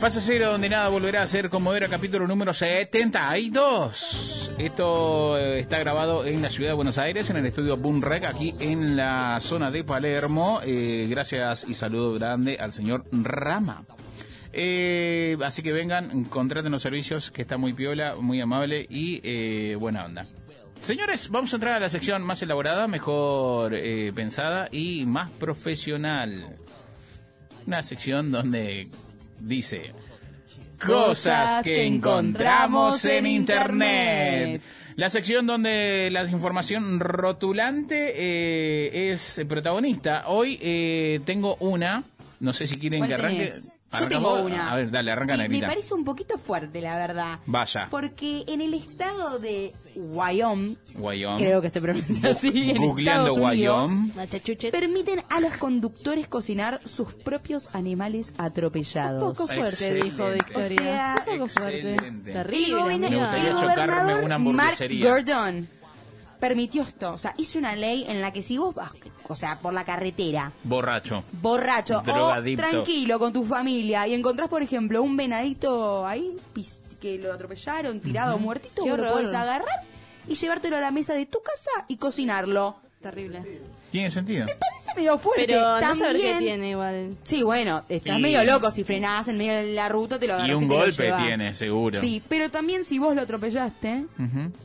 Fase cero, donde nada volverá a ser como era, capítulo número 72. Esto eh, está grabado en la ciudad de Buenos Aires, en el estudio Boom Rec, aquí en la zona de Palermo. Eh, gracias y saludo grande al señor Rama. Eh, así que vengan, contraten los servicios, que está muy piola, muy amable y buena onda. Señores, vamos a entrar a la sección más elaborada, mejor pensada y más profesional. Una sección donde dice cosas que encontramos en internet. La sección donde la información rotulante eh, es protagonista. Hoy eh, tengo una, no sé si quieren ¿Cuál que arranque. tenés? Yo tengo una. A ver, dale, arranca Y me parece un poquito fuerte, la verdad. Vaya. Porque en el estado de Wyoming, Wyoming. creo que se pronuncia así, en Googleando Estados Unidos, Wyoming. Permiten a los conductores cocinar sus propios animales atropellados. Un poco fuerte, dijo. Victoria. O sea, un poco fuerte. El, Terrible. el chocarme gobernador una Mark hamburguesería. Gordon permitió esto. O sea, hizo una ley en la que si vos vas, o sea, por la carretera, Borracho. borracho Drogadicto. o tranquilo con tu familia y encontrás, por ejemplo, un venadito ahí pis- que lo atropellaron, tirado, muertito, Qué vos lo podés agarrar y llevártelo a la mesa de tu casa y cocinarlo. Terrible. Tiene sentido. Parece medio fuerte. Pero no También, saber qué tiene igual. Sí, bueno, estás Y- medio loco si frenás en medio de la ruta, te lo agarras Y un te golpe tiene, seguro. Sí, pero también si vos lo atropellaste,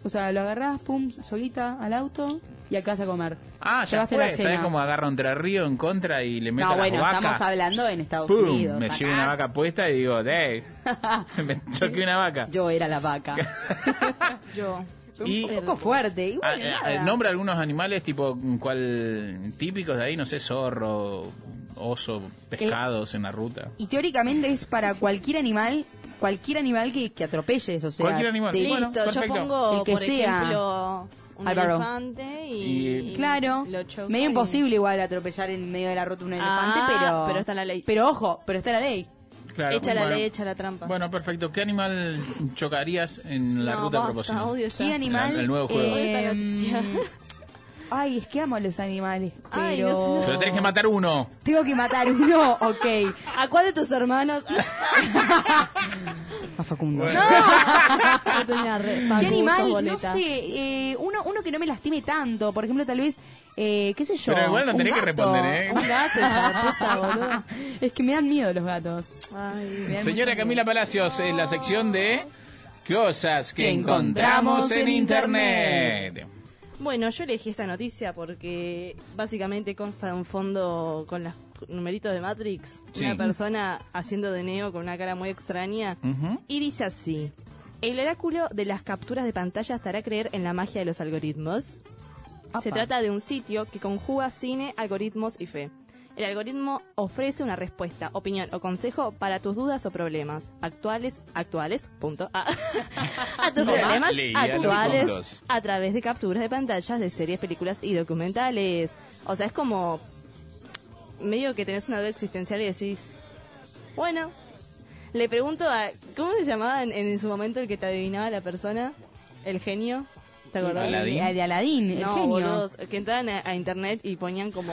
o sea, lo agarrás, pum, solita al auto y a casa a comer. Ah, ya la fue. cena. ¿Sabes cómo agarra un Río en contra y le mete No, a las bueno, vacas? estamos hablando en Estados ¡Pum! Unidos. Me acá. llevo una vaca puesta y digo, ¡Dey! me choqué una vaca. Yo era la vaca. Yo. Y- Un poco fuerte. Y Ah, bueno, eh, nombra algunos animales tipo cuál típicos de ahí, no sé, zorro, oso, pescados en la ruta. Y teóricamente es para cualquier animal, cualquier animal que, que atropelles, o sea. Cualquier animal. de- Bueno, yo pongo, El que por sea. ejemplo, un Álvaro. elefante y... Y- Claro, medio y- imposible igual atropellar en medio de la ruta un elefante, Ah, pero... pero está la ley. Pero ojo, pero está la ley. Claro, Echa la bueno. ley, echa la trampa. Bueno, perfecto. ¿Qué animal chocarías en la no, ruta a basta, propósito? odio ¿Qué animal? el nuevo juego. eh. Ay, es que amo a los animales, pero... Ay, no sé. Pero tenés que matar uno. Tengo que matar uno, ok. ¿A cuál de tus hermanos? A Facundo. Bueno. No ¿Qué animal? No sé, eh, uno, uno que no me lastime tanto. Por ejemplo, tal vez, eh, qué sé yo. Pero igual no tenés que responder, ¿eh? Un gato, puta, boludo. Es que me dan miedo los gatos. Ay, Señora Camila miedo. Palacios, en la sección de cosas que Que encontramos encontramos en en internet. Bueno, yo elegí esta noticia porque básicamente consta de un fondo con los numeritos de Matrix. Sí. Una persona haciendo de Neo con una cara muy extraña. Y dice así. El oráculo de las capturas de pantalla estará a creer en la magia de los algoritmos. Apa. Se trata de un sitio que conjuga cine, algoritmos y fe. El algoritmo ofrece una respuesta, opinión o consejo para tus dudas o problemas actuales, actuales, punto, a, a tus problemas actuales a través de capturas de pantallas de series, películas y documentales. O sea, es como medio que tenés una duda existencial y decís, bueno, le pregunto a, ¿cómo se llamaba en, en su momento el que te adivinaba la persona? ¿El genio? ¿Te acordás? Aladín. Eh, de Aladín, el No, genio. boludos, que entraban a, a internet y ponían como...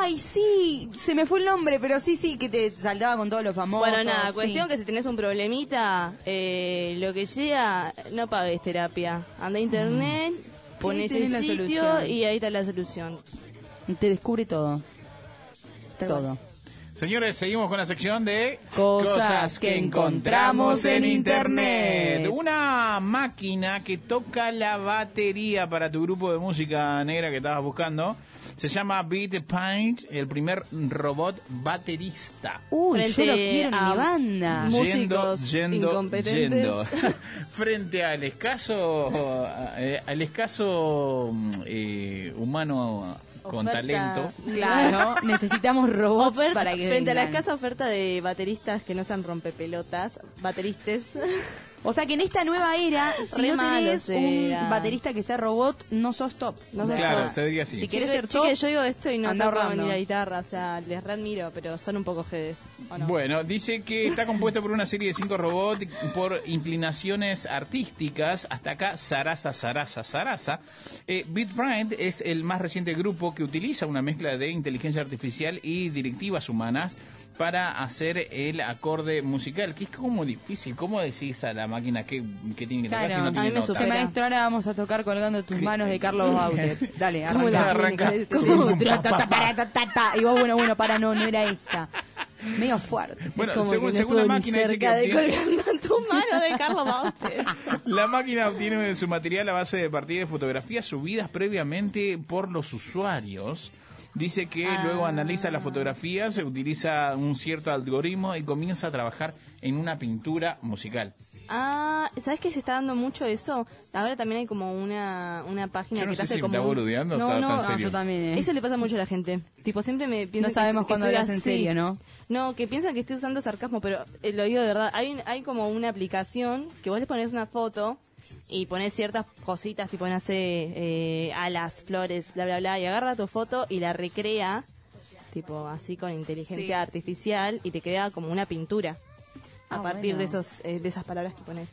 Ay, sí, se me fue el nombre, pero sí, sí, que te saltaba con todos los famosos. Bueno, nada, sí. cuestión que si tenés un problemita, eh, lo que sea, no pagues terapia. Anda a internet, pones tenés el la sitio solución. y ahí está la solución. Te descubre todo. Todo. Señores, seguimos con la sección de Cosas que encontramos en Internet. Una máquina que toca la batería para tu grupo de música negra que estabas buscando. Se llama Beat Paint, el primer robot baterista. Uy, yo Frente lo quiero en a mi banda. mu- Músicos incompetentes. yendo. Frente al escaso, eh, al escaso mm, eh, humano con Oferta. talento. Claro, necesitamos robots Oferta- para que frente a la escasa oferta de bateristas que no sean rompepelotas, bateristes. O sea que en esta nueva era, si Re no malo tenés un será. baterista que sea robot, no sos top. No sos Claro, top. se diría así. Si querés Chique- ser top, chique, yo digo esto y no anda toco ahorrando. ni la guitarra, o sea, les re admiro, pero son un poco jedes. ¿o no? Bueno, dice que está compuesto por una serie de cinco robots por inclinaciones artísticas. Hasta acá, Sarasa, Sarasa, Sarasa. Eh, BitBrain es el más reciente grupo que utiliza una mezcla de inteligencia artificial y directivas humanas para hacer el acorde musical, que es como difícil. ¿Cómo decís a la máquina qué, qué tiene que tocar Claro. si no A tiene mí me supera. Maestro, ahora vamos a tocar colgando tus manos de Carlos Bauter. Dale, ¿Cómo la arranca. arranca? Y vos, bueno, bueno, para, no, no era esta. Medio fuerte. Bueno, Como según, que no según la máquina dice que cerca de obtiene- colgando tu mano de Carlos Bauter. La máquina obtiene su material a base de partida de fotografías subidas previamente por los usuarios. Dice que Ah. luego analiza las fotografías, se utiliza un cierto algoritmo y comienza a trabajar en una pintura musical. Ah, ¿sabes que se está dando mucho eso? Ahora también hay como una, una página Yo no que te sé hace si como... está un- boludeando o no, está no, tan No, serio. yo también. eh. Eso le pasa mucho a la gente. Tipo, siempre me piensan No sabemos cuándo estoy hablas en serio, ¿no? No, que piensan que estoy usando sarcasmo, pero eh, lo digo de verdad. Hay, un- hay como una aplicación que vos le pones una foto y pones ciertas cositas, tipo, no sé, eh, alas, flores, bla, bla, bla, y agarra tu foto y la recrea, tipo, así con inteligencia Sí. artificial y te crea como una pintura. A Ah, partir bueno. de esos eh, de esas palabras que pones.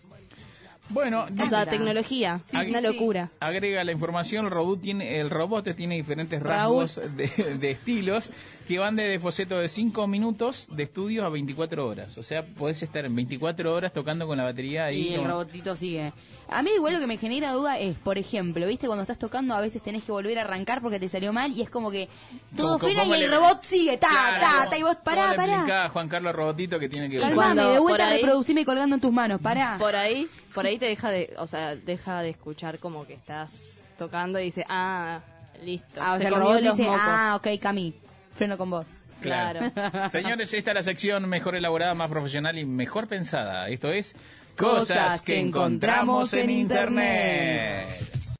Bueno, O sea, tecnología, Aquí una sí. locura. agrega la información, el robot tiene, el robot tiene diferentes Raúl. rasgos de, de estilos que van desde boceto de 5 minutos de estudio a 24 horas. O sea, podés estar en 24 horas tocando con la batería ahí. Y el con- robotito sigue. A mí igual lo que me genera duda es, por ejemplo, ¿viste? Cuando estás tocando a veces tenés que volver a arrancar porque te salió mal y es como que todo frena y el le- robot sigue, ta, Claro, ta, como- ta, y vos, ¿cómo pará, pará. a Juan Carlos Robotito que tiene que... Calma. Calmame, de vuelta ahí- reproducime colgando en tus manos, pará. Por ahí, por ahí te deja de, o sea, deja de escuchar como que estás tocando y dice, ah, listo. Ah, o se sea, el comió robot los dice, mocos. ah, ok, Cami, freno con vos. Claro. Señores, esta es la sección mejor elaborada, más profesional y mejor pensada. Esto es Cosas que encontramos en Internet.